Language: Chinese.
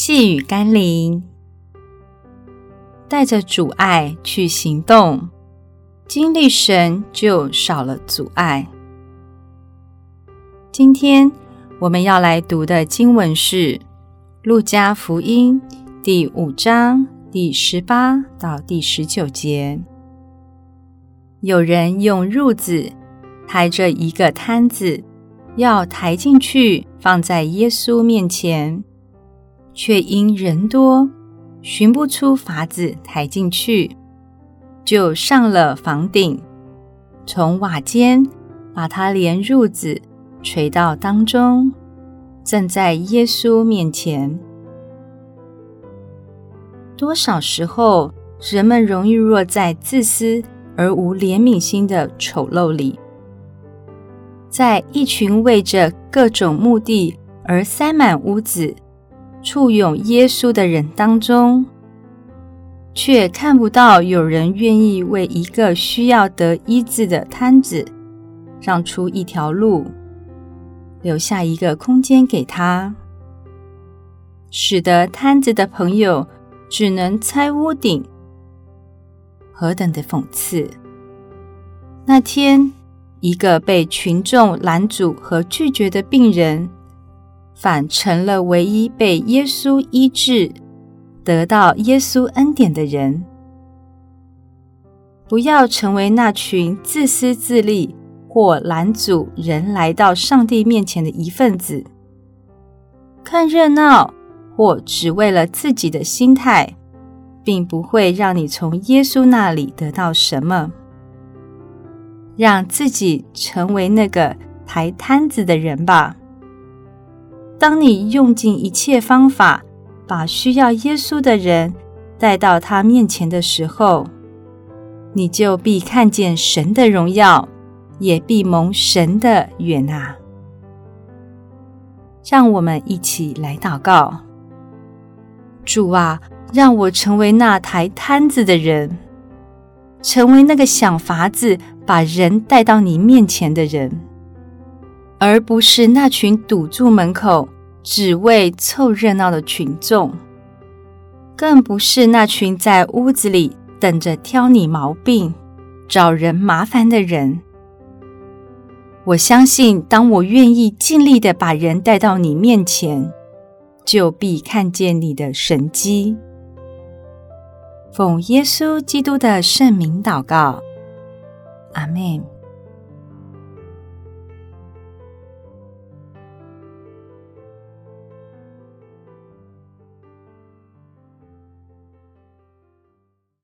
细雨甘霖，带着主爱去行动，经历神就少了阻碍。今天我们要来读的经文是《路加福音》第五章第十八到第十九节。有人用褥子抬着一个摊子，要抬进去，放在耶稣面前。却因人多，寻不出法子抬进去，就上了房顶，从瓦间把他连褥子垂到当中，站在耶稣面前。多少时候，人们容易落在自私而无怜悯心的丑陋里，在一群为着各种目的而塞满屋子。簇拥耶稣的人当中，却看不到有人愿意为一个需要得医治的摊子让出一条路，留下一个空间给他，使得摊子的朋友只能拆屋顶。何等的讽刺！那天，一个被群众拦阻和拒绝的病人。反成了唯一被耶稣医治、得到耶稣恩典的人。不要成为那群自私自利或拦阻人来到上帝面前的一份子。看热闹或只为了自己的心态，并不会让你从耶稣那里得到什么。让自己成为那个抬摊子的人吧。当你用尽一切方法把需要耶稣的人带到他面前的时候，你就必看见神的荣耀，也必蒙神的悦纳。让我们一起来祷告：主啊，让我成为那抬摊子的人，成为那个想法子把人带到你面前的人。而不是那群堵住门口只为凑热闹的群众，更不是那群在屋子里等着挑你毛病、找人麻烦的人。我相信，当我愿意尽力地把人带到你面前，就必看见你的神迹。奉耶稣基督的圣名祷告，阿门。